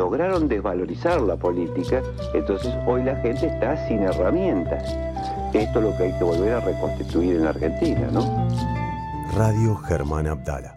lograron desvalorizar la política, entonces hoy la gente está sin herramientas. Esto es lo que hay que volver a reconstituir en la Argentina, ¿no? Radio Germán Abdala.